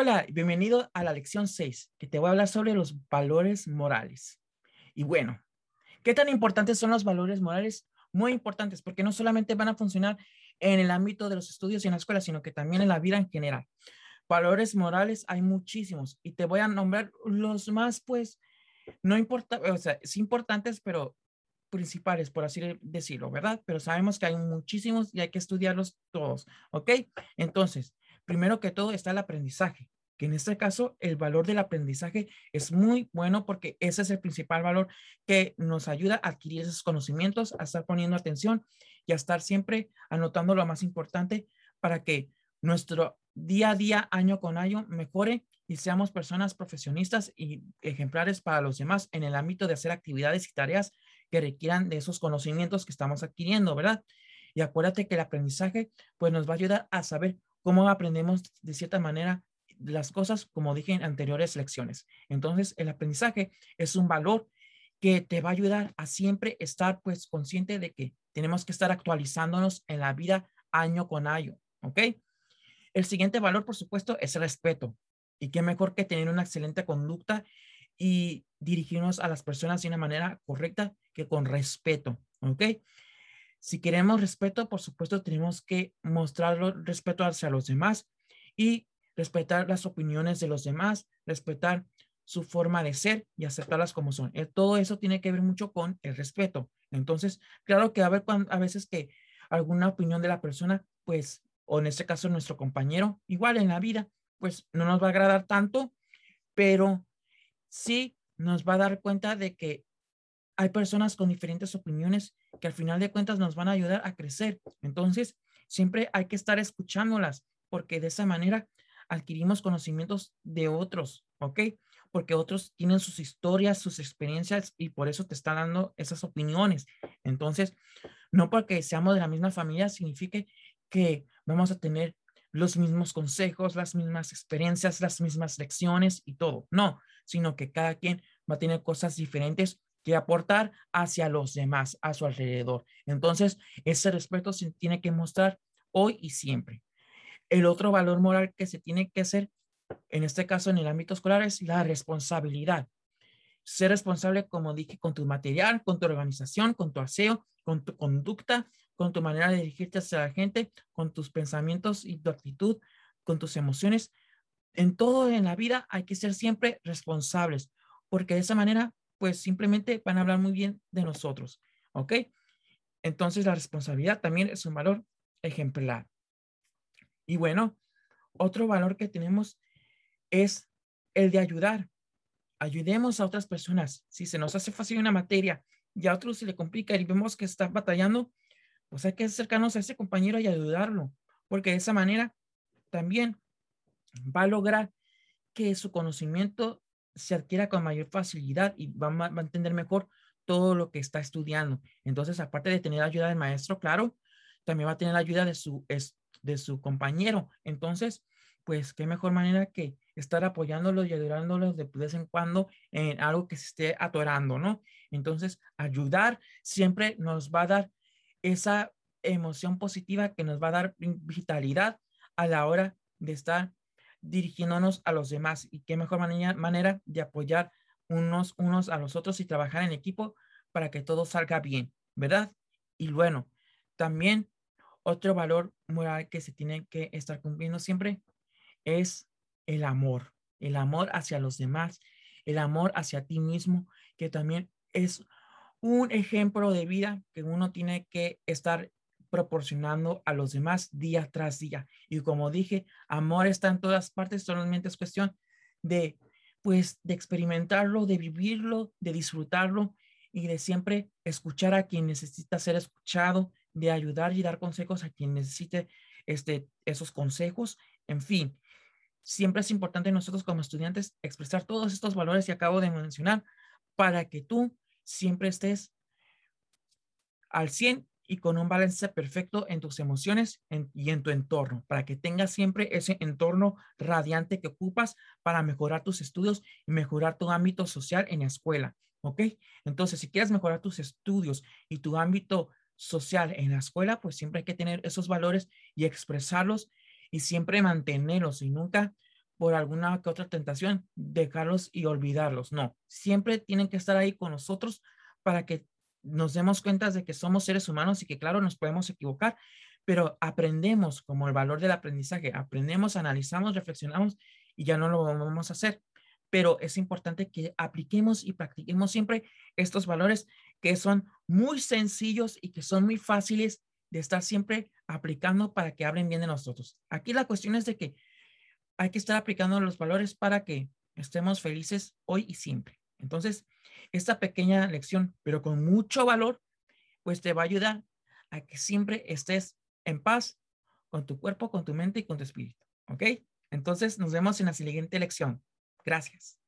Hola, bienvenido a la lección 6, que te voy a hablar sobre los valores morales. Y bueno, ¿qué tan importantes son los valores morales? Muy importantes, porque no solamente van a funcionar en el ámbito de los estudios y en la escuela, sino que también en la vida en general. Valores morales hay muchísimos y te voy a nombrar los más, pues, no importa, o sea, sí importantes, pero principales, por así decirlo, ¿verdad? Pero sabemos que hay muchísimos y hay que estudiarlos todos, ¿ok? Entonces, primero que todo está el aprendizaje, que en este caso el valor del aprendizaje es muy bueno porque ese es el principal valor que nos ayuda a adquirir esos conocimientos, a estar poniendo atención y a estar siempre anotando lo más importante para que nuestro día a día, año con año, mejore y seamos personas profesionistas y ejemplares para los demás en el ámbito de hacer actividades y tareas que requieran de esos conocimientos que estamos adquiriendo, ¿verdad? Y acuérdate que el aprendizaje pues nos va a ayudar a saber cómo aprendemos de cierta manera las cosas, como dije en anteriores lecciones. Entonces, el aprendizaje es un valor que te va a ayudar a siempre estar pues consciente de que tenemos que estar actualizándonos en la vida año con año, ¿ok? El siguiente valor, por supuesto, es el respeto. Y qué mejor que tener una excelente conducta y dirigirnos a las personas de una manera correcta que con respeto, ¿ok? Si queremos respeto, por supuesto, tenemos que mostrar respeto hacia los demás y respetar las opiniones de los demás, respetar su forma de ser y aceptarlas como son. Eh, todo eso tiene que ver mucho con el respeto. Entonces, claro que a, ver, a veces que alguna opinión de la persona, pues, o en este caso nuestro compañero, igual en la vida, pues no nos va a agradar tanto, pero sí nos va a dar cuenta de que hay personas con diferentes opiniones que al final de cuentas nos van a ayudar a crecer. Entonces, siempre hay que estar escuchándolas porque de esa manera adquirimos conocimientos de otros, ¿ok? Porque otros tienen sus historias, sus experiencias y por eso te están dando esas opiniones. Entonces, no porque seamos de la misma familia significa que vamos a tener los mismos consejos, las mismas experiencias, las mismas lecciones y todo. No, sino que cada quien va a tener cosas diferentes que aportar hacia los demás, a su alrededor. Entonces, ese respeto se tiene que mostrar hoy y siempre. El otro valor moral que se tiene que hacer, en este caso en el ámbito escolar, es la responsabilidad. Ser responsable, como dije, con tu material, con tu organización, con tu aseo, con tu conducta, con tu manera de dirigirte hacia la gente, con tus pensamientos y tu actitud, con tus emociones. En todo en la vida hay que ser siempre responsables, porque de esa manera pues simplemente van a hablar muy bien de nosotros, ¿ok? Entonces la responsabilidad también es un valor ejemplar. Y bueno, otro valor que tenemos es el de ayudar. Ayudemos a otras personas. Si se nos hace fácil una materia y a otros se le complica y vemos que está batallando, pues hay que acercarnos a ese compañero y ayudarlo, porque de esa manera también va a lograr que su conocimiento se adquiera con mayor facilidad y va, a entender mejor todo lo que está estudiando. Entonces, aparte de tener ayuda del maestro, claro, también va a tener ayuda de su, de su compañero. Entonces, pues, qué mejor manera que estar apoyándolos y ayudándolos de vez en cuando en algo que se esté atorando, ¿no? Entonces, ayudar siempre nos va a dar esa emoción positiva que nos va a dar vitalidad a la hora de estar dirigiéndonos a los demás y qué mejor manera, manera de apoyar unos, unos a los otros y trabajar en equipo para que todo salga bien, ¿verdad? Y bueno, también otro valor moral que se tiene que estar cumpliendo siempre es el amor, el amor hacia los demás, el amor hacia ti mismo, que también es un ejemplo de vida que uno tiene que estar proporcionando a los demás día tras día. Y como dije, amor está en todas partes, solamente es cuestión de, pues, de experimentarlo, de vivirlo, de disfrutarlo y de siempre escuchar a quien necesita ser escuchado, de ayudar y dar consejos a quien necesite este, esos consejos. En fin, siempre es importante nosotros como estudiantes expresar todos estos valores que acabo de mencionar para que tú siempre estés al 100 y con un balance perfecto en tus emociones y en tu entorno, para que tengas siempre ese entorno radiante que ocupas para mejorar tus estudios y mejorar tu ámbito social en la escuela. ¿Ok? Entonces, si quieres mejorar tus estudios y tu ámbito social en la escuela, pues siempre hay que tener esos valores y expresarlos y siempre mantenerlos y nunca por alguna que otra tentación, dejarlos y olvidarlos. No, siempre tienen que estar ahí con nosotros para que nos demos cuenta de que somos seres humanos y que claro, nos podemos equivocar, pero aprendemos como el valor del aprendizaje, aprendemos, analizamos, reflexionamos y ya no lo vamos a hacer. Pero es importante que apliquemos y practiquemos siempre estos valores que son muy sencillos y que son muy fáciles de estar siempre aplicando para que hablen bien de nosotros. Aquí la cuestión es de que hay que estar aplicando los valores para que estemos felices hoy y siempre. Entonces, esta pequeña lección, pero con mucho valor, pues te va a ayudar a que siempre estés en paz con tu cuerpo, con tu mente y con tu espíritu. ¿Ok? Entonces nos vemos en la siguiente lección. Gracias.